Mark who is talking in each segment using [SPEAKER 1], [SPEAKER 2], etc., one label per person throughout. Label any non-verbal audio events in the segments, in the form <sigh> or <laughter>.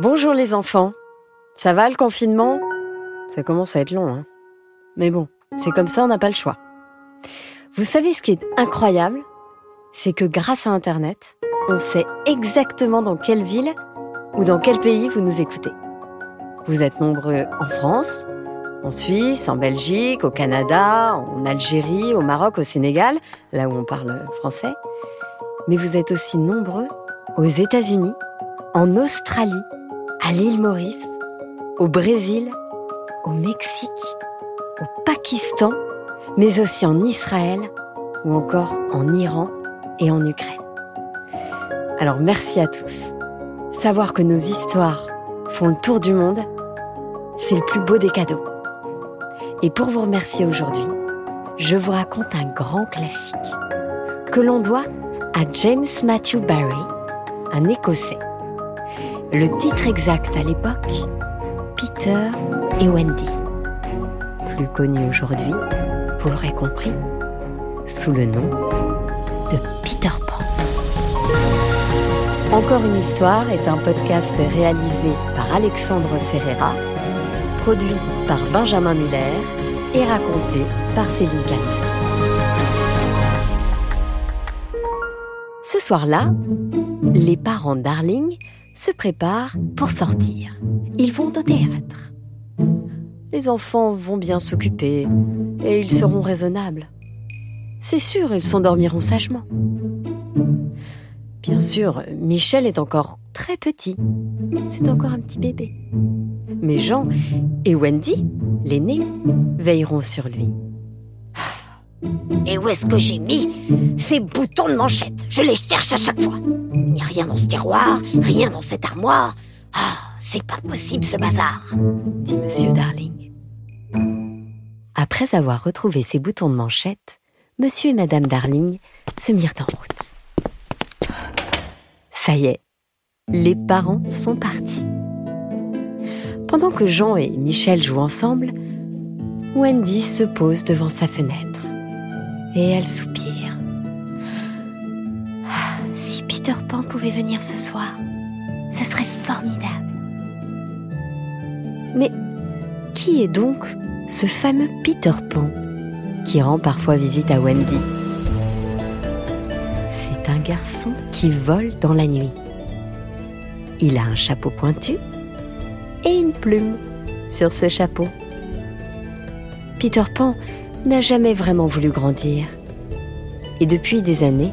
[SPEAKER 1] Bonjour les enfants. Ça va le confinement? Ça commence à être long, hein. Mais bon, c'est comme ça, on n'a pas le choix. Vous savez ce qui est incroyable? C'est que grâce à Internet, on sait exactement dans quelle ville ou dans quel pays vous nous écoutez. Vous êtes nombreux en France, en Suisse, en Belgique, au Canada, en Algérie, au Maroc, au Sénégal, là où on parle français. Mais vous êtes aussi nombreux aux États-Unis, en Australie, à l'île Maurice, au Brésil, au Mexique, au Pakistan, mais aussi en Israël ou encore en Iran et en Ukraine. Alors merci à tous. Savoir que nos histoires font le tour du monde, c'est le plus beau des cadeaux. Et pour vous remercier aujourd'hui, je vous raconte un grand classique que l'on doit à James Matthew Barry, un Écossais. Le titre exact à l'époque, Peter et Wendy. Plus connu aujourd'hui, vous l'aurez compris, sous le nom de Peter Pan. Encore une histoire est un podcast réalisé par Alexandre Ferreira, produit par Benjamin Muller et raconté par Céline Calmer. Ce soir-là, les parents Darling se préparent pour sortir. Ils vont au théâtre. Les enfants vont bien s'occuper et ils seront raisonnables. C'est sûr, ils s'endormiront sagement. Bien sûr, Michel est encore très petit. C'est encore un petit bébé. Mais Jean et Wendy, l'aîné, veilleront sur lui.
[SPEAKER 2] Et où est-ce que j'ai mis ces boutons de manchette? Je les cherche à chaque fois. Il n'y a rien dans ce tiroir, rien dans cette armoire. Ah, c'est pas possible ce bazar,
[SPEAKER 1] dit Monsieur Darling. Après avoir retrouvé ses boutons de manchette, Monsieur et Madame Darling se mirent en route. Ça y est, les parents sont partis. Pendant que Jean et Michel jouent ensemble, Wendy se pose devant sa fenêtre et elle soupire. Ah, si Peter Pan pouvait venir ce soir, ce serait formidable. Mais qui est donc ce fameux Peter Pan qui rend parfois visite à Wendy? C'est un garçon qui vole dans la nuit. Il a un chapeau pointu et une plume sur ce chapeau. Peter Pan n'a jamais vraiment voulu grandir. Et depuis des années,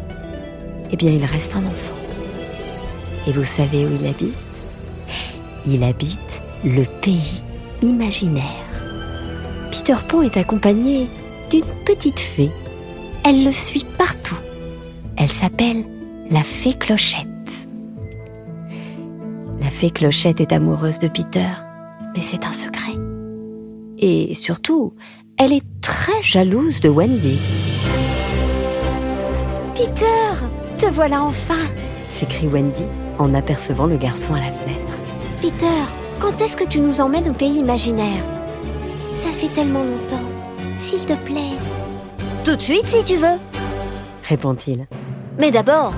[SPEAKER 1] eh bien, il reste un enfant. Et vous savez où il habite? Il habite le pays imaginaire. Peter Pan est accompagné d'une petite fée. Elle le suit partout. Elle s'appelle la fée Clochette. La fée Clochette est amoureuse de Peter, mais c'est un secret. Et surtout, elle est très jalouse de Wendy. Peter, te voilà enfin s'écrie Wendy en apercevant le garçon à la fenêtre.
[SPEAKER 3] Peter, quand est-ce que tu nous emmènes au pays imaginaire? Ça fait tellement longtemps. S'il te plaît.
[SPEAKER 2] Tout de suite si tu veux,
[SPEAKER 1] répond-il.
[SPEAKER 3] Mais d'abord,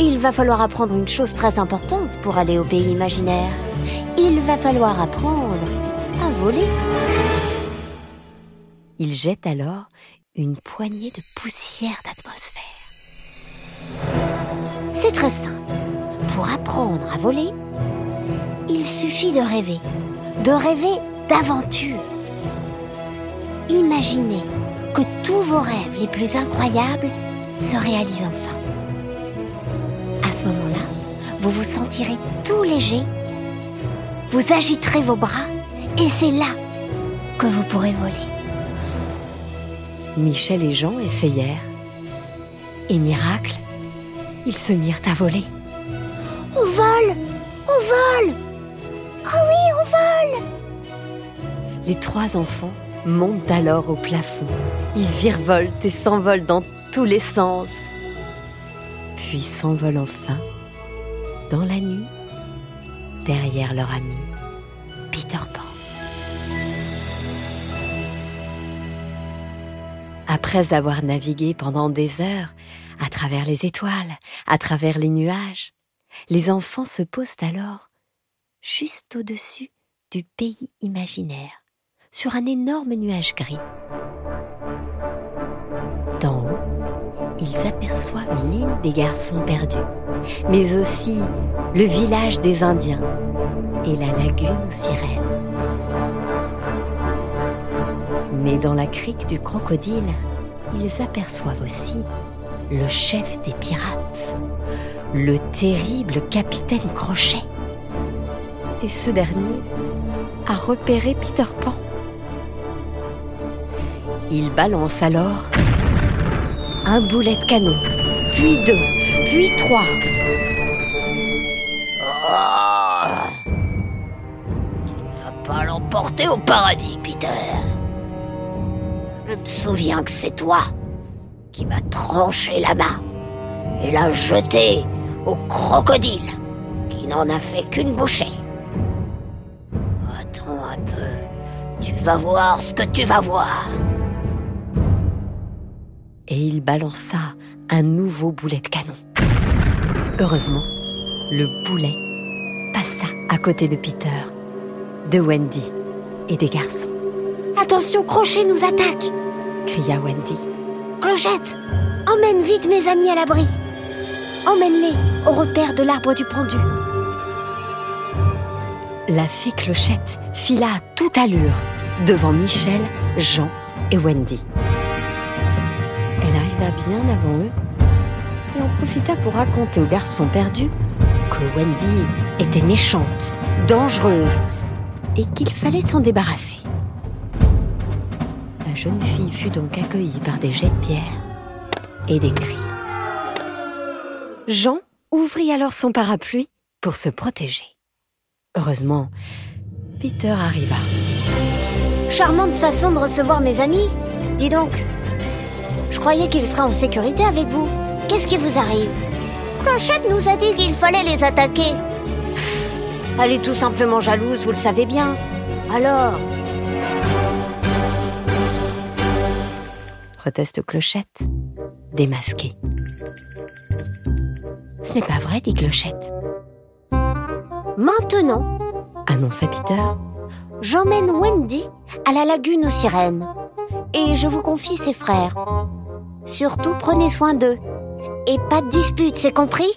[SPEAKER 3] il va falloir apprendre une chose très importante pour aller au pays imaginaire. Il va falloir apprendre à voler.
[SPEAKER 1] Il jette alors une poignée de poussière d'atmosphère.
[SPEAKER 3] C'est très simple. Pour apprendre à voler, il suffit de rêver. De rêver d'aventure. Imaginez que tous vos rêves les plus incroyables se réalisent enfin. À ce moment-là, vous vous sentirez tout léger, vous agiterez vos bras et c'est là que vous pourrez voler.
[SPEAKER 1] Michel et Jean essayèrent. Et miracle, ils se mirent à voler.
[SPEAKER 3] On vole On vole Oh oui, on vole
[SPEAKER 1] Les trois enfants montent alors au plafond. Ils virevoltent et s'envolent dans tous les sens. Puis s'envolent enfin dans la nuit derrière leur ami Après avoir navigué pendant des heures à travers les étoiles, à travers les nuages, les enfants se posent alors
[SPEAKER 3] juste au-dessus du pays imaginaire, sur un énorme nuage gris. D'en haut, ils aperçoivent l'île des garçons perdus, mais aussi le village des Indiens et la lagune aux sirènes. Mais dans la crique du crocodile, ils aperçoivent aussi le chef des pirates, le terrible capitaine Crochet. Et ce dernier a repéré Peter Pan. Il balance alors un boulet de canon, puis deux, puis trois.
[SPEAKER 2] Ah. Tu ne vas pas l'emporter au paradis, Peter. Je me souviens que c'est toi qui m'as tranché la main et l'a jeté au crocodile qui n'en a fait qu'une bouchée. Attends un peu, tu vas voir ce que tu vas voir.
[SPEAKER 1] Et il balança un nouveau boulet de canon. Heureusement, le boulet passa à côté de Peter, de Wendy et des garçons.
[SPEAKER 3] Attention, Crochet nous attaque
[SPEAKER 1] cria Wendy.
[SPEAKER 3] Clochette, emmène vite mes amis à l'abri. Emmène-les au repère de l'arbre du pendu.
[SPEAKER 1] La fée Clochette fila à toute allure devant Michel, Jean et Wendy. Elle arriva bien avant eux et en profita pour raconter aux garçons perdus que Wendy était méchante, dangereuse et qu'il fallait s'en débarrasser. La jeune fille fut donc accueillie par des jets de pierre et des cris. Jean ouvrit alors son parapluie pour se protéger. Heureusement, Peter arriva.
[SPEAKER 3] Charmante façon de recevoir mes amis. Dis donc, je croyais qu'il serait en sécurité avec vous. Qu'est-ce qui vous arrive? Clochette nous a dit qu'il fallait les attaquer. elle est tout simplement jalouse, vous le savez bien. Alors
[SPEAKER 1] Proteste Clochette, démasquée. Ce n'est pas vrai, dit Clochette.
[SPEAKER 3] Maintenant,
[SPEAKER 1] annonça Peter.
[SPEAKER 3] j'emmène Wendy à la lagune aux sirènes. Et je vous confie ses frères. Surtout, prenez soin d'eux. Et pas de dispute, c'est compris?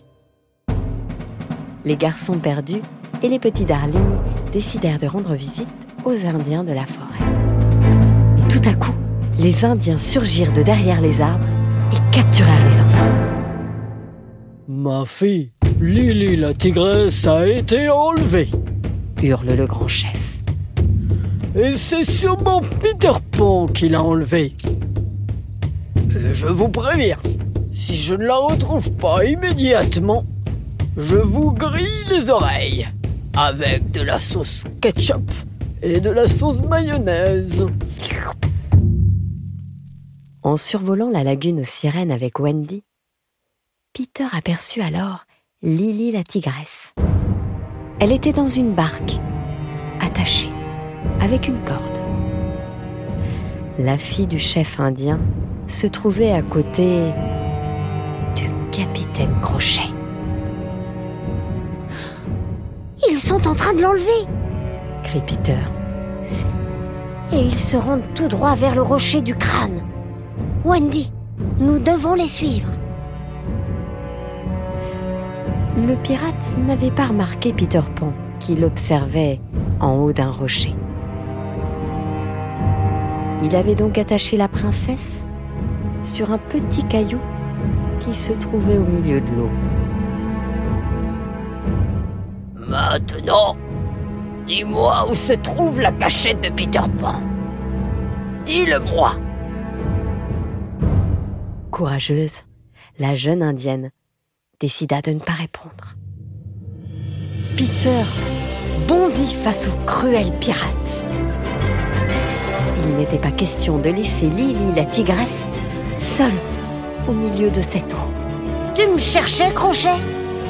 [SPEAKER 1] Les garçons perdus et les petits darlings décidèrent de rendre visite aux Indiens de la forêt. Et tout à coup, les Indiens surgirent de derrière les arbres et capturèrent les enfants.
[SPEAKER 4] Ma fille, Lily la tigresse a été enlevée.
[SPEAKER 1] hurle le grand chef.
[SPEAKER 4] Et c'est sûrement Peter Pan qui l'a enlevée. Et Je vous préviens, si je ne la retrouve pas immédiatement, je vous grille les oreilles avec de la sauce ketchup et de la sauce mayonnaise.
[SPEAKER 1] En survolant la lagune aux sirènes avec Wendy, Peter aperçut alors Lily la tigresse. Elle était dans une barque, attachée, avec une corde. La fille du chef indien se trouvait à côté du capitaine Crochet.
[SPEAKER 3] Ils sont en train de l'enlever
[SPEAKER 1] Crie Peter.
[SPEAKER 3] Et ils se rendent tout droit vers le rocher du crâne. Wendy, nous devons les suivre.
[SPEAKER 1] Le pirate n'avait pas remarqué Peter Pan, qui l'observait en haut d'un rocher. Il avait donc attaché la princesse sur un petit caillou qui se trouvait au milieu de l'eau.
[SPEAKER 2] Maintenant, dis-moi où se trouve la cachette de Peter Pan. Dis-le-moi.
[SPEAKER 1] Courageuse, la jeune indienne décida de ne pas répondre. Peter bondit face au cruel pirate. Il n'était pas question de laisser Lily la tigresse seule au milieu de cette eau.
[SPEAKER 3] Tu me cherchais, Crochet?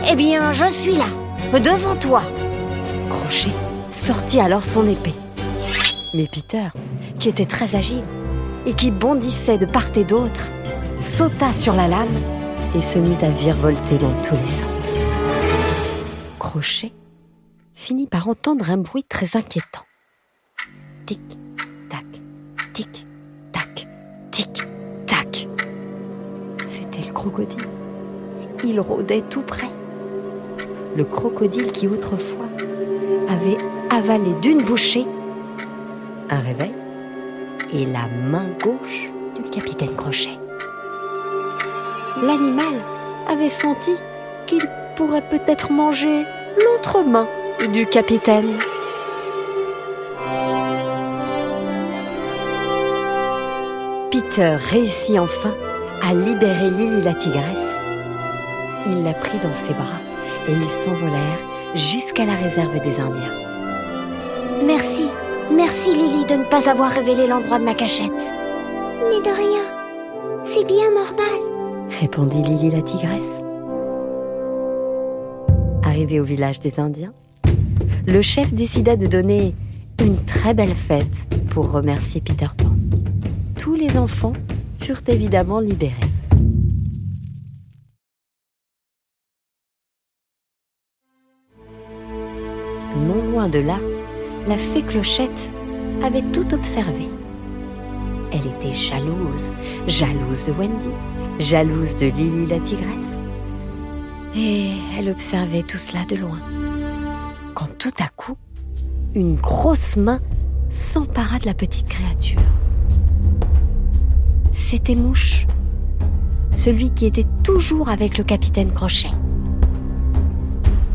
[SPEAKER 3] Eh bien, je suis là, devant toi.
[SPEAKER 1] Crochet sortit alors son épée. Mais Peter, qui était très agile et qui bondissait de part et d'autre, sauta sur la lame et se mit à virevolter dans tous les sens. Crochet finit par entendre un bruit très inquiétant. Tic, tac, tic, tac, tic, tac. C'était le crocodile. Il rôdait tout près. Le crocodile qui autrefois avait avalé d'une bouchée un réveil et la main gauche du capitaine Crochet. L'animal avait senti qu'il pourrait peut-être manger l'autre main du capitaine. Peter réussit enfin à libérer Lily la tigresse. Il la prit dans ses bras et ils s'envolèrent jusqu'à la réserve des Indiens.
[SPEAKER 3] Merci, merci Lily de ne pas avoir révélé l'endroit de ma cachette. Mais de rien, c'est bien normal,
[SPEAKER 1] répondit Lily la tigresse. Arrivé au village des Indiens, le chef décida de donner une très belle fête pour remercier Peter Pan. Tous les enfants furent évidemment libérés. Non loin de là, la fée Clochette avait tout observé. Elle était jalouse, jalouse de Wendy, jalouse de Lily la tigresse. Et elle observait tout cela de loin. Quand tout à coup, une grosse main s'empara de la petite créature. C'était Mouche, celui qui était toujours avec le capitaine Crochet.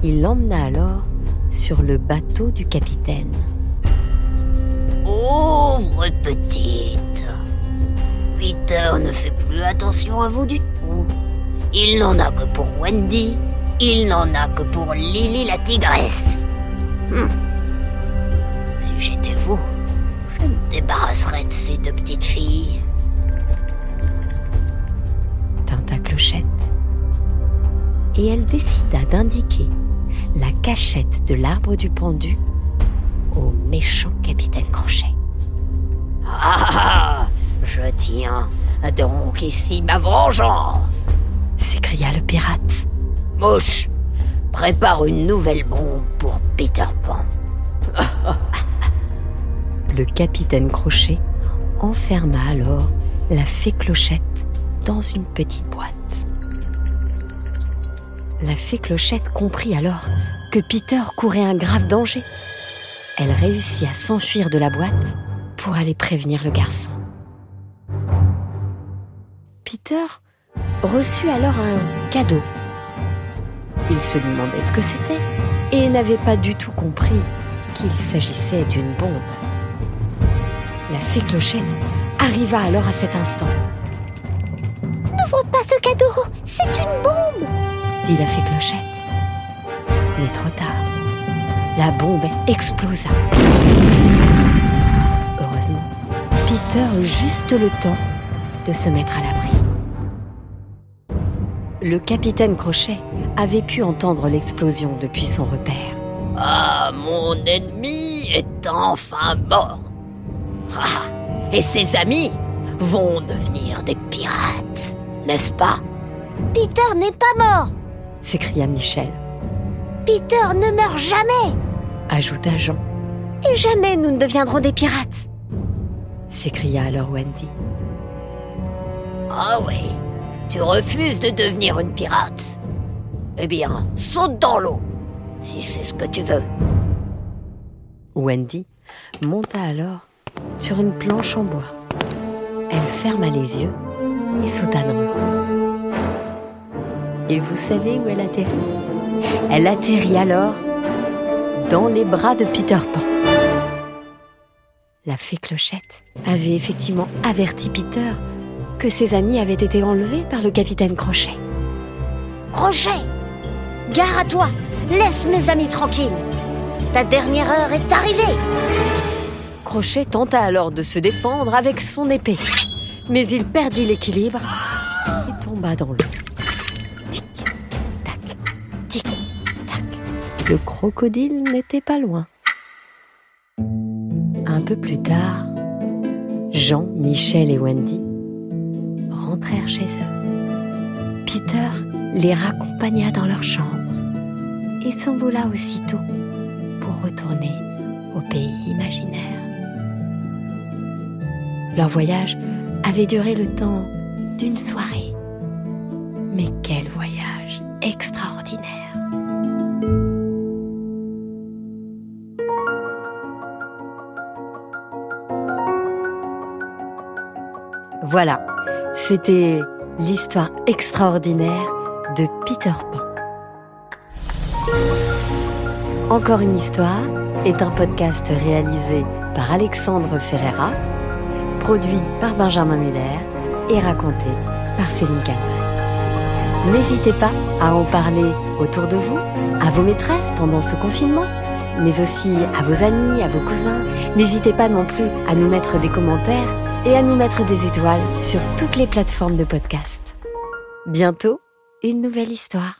[SPEAKER 1] Il l'emmena alors sur le bateau du capitaine.
[SPEAKER 2] Pauvre petite. Peter ne fait plus attention à vous du tout. Il n'en a que pour Wendy. Il n'en a que pour Lily la tigresse. Hum. Si j'étais vous, je me débarrasserais de ces deux petites filles.
[SPEAKER 1] Tinta Clochette. Et elle décida d'indiquer la cachette de l'arbre du pendu au méchant capitaine Crochet.
[SPEAKER 2] Ah Je tiens donc ici ma vengeance
[SPEAKER 1] s'écria le pirate.
[SPEAKER 2] Mouche, prépare une nouvelle bombe pour Peter Pan. <laughs>
[SPEAKER 1] le capitaine Crochet enferma alors la fée Clochette dans une petite boîte. La fée Clochette comprit alors que Peter courait un grave danger. Elle réussit à s'enfuir de la boîte pour aller prévenir le garçon. Reçut alors un cadeau. Il se demandait ce que c'était et n'avait pas du tout compris qu'il s'agissait d'une bombe. La fée Clochette arriva alors à cet instant.
[SPEAKER 3] N'ouvre pas ce cadeau, c'est une bombe
[SPEAKER 1] dit la fée Clochette. Mais trop tard, la bombe explosa. Heureusement, Peter eut juste le temps de se mettre à l'abri. Le capitaine Crochet avait pu entendre l'explosion depuis son repère.
[SPEAKER 2] Ah, mon ennemi est enfin mort. Ah, et ses amis vont devenir des pirates, n'est-ce pas?
[SPEAKER 3] Peter n'est pas mort
[SPEAKER 1] s'écria Michel.
[SPEAKER 3] Peter ne meurt jamais
[SPEAKER 1] ajouta Jean.
[SPEAKER 3] Et jamais nous ne deviendrons des pirates
[SPEAKER 1] s'écria alors Wendy.
[SPEAKER 2] Ah oui, tu refuses de devenir une pirate? Eh bien, saute dans l'eau, si c'est ce que tu veux.
[SPEAKER 1] Wendy monta alors sur une planche en bois. Elle ferma les yeux et sauta dans l'eau. Et vous savez où elle atterrit? Elle atterrit alors dans les bras de Peter Pan. La fée Clochette avait effectivement averti Peter que ses amis avaient été enlevés par le capitaine Crochet.
[SPEAKER 3] Crochet Gare à toi Laisse mes amis tranquilles Ta dernière heure est arrivée
[SPEAKER 1] Crochet tenta alors de se défendre avec son épée, mais il perdit l'équilibre et tomba dans l'eau. Tic, tac, tic, tac. Le crocodile n'était pas loin. Un peu plus tard, Jean, Michel et Wendy chez eux. Peter les raccompagna dans leur chambre et s'envola aussitôt
[SPEAKER 3] retourner au pays imaginaire. Leur voyage avait duré le temps d'une soirée. Mais quel voyage extraordinaire
[SPEAKER 1] Voilà, c'était l'histoire extraordinaire de Peter Pan. Encore une histoire est un podcast réalisé par Alexandre Ferreira, produit par Benjamin Muller et raconté par Céline Calvin. N'hésitez pas à en parler autour de vous, à vos maîtresses pendant ce confinement, mais aussi à vos amis, à vos cousins. N'hésitez pas non plus à nous mettre des commentaires et à nous mettre des étoiles sur toutes les plateformes de podcast. Bientôt, une nouvelle histoire.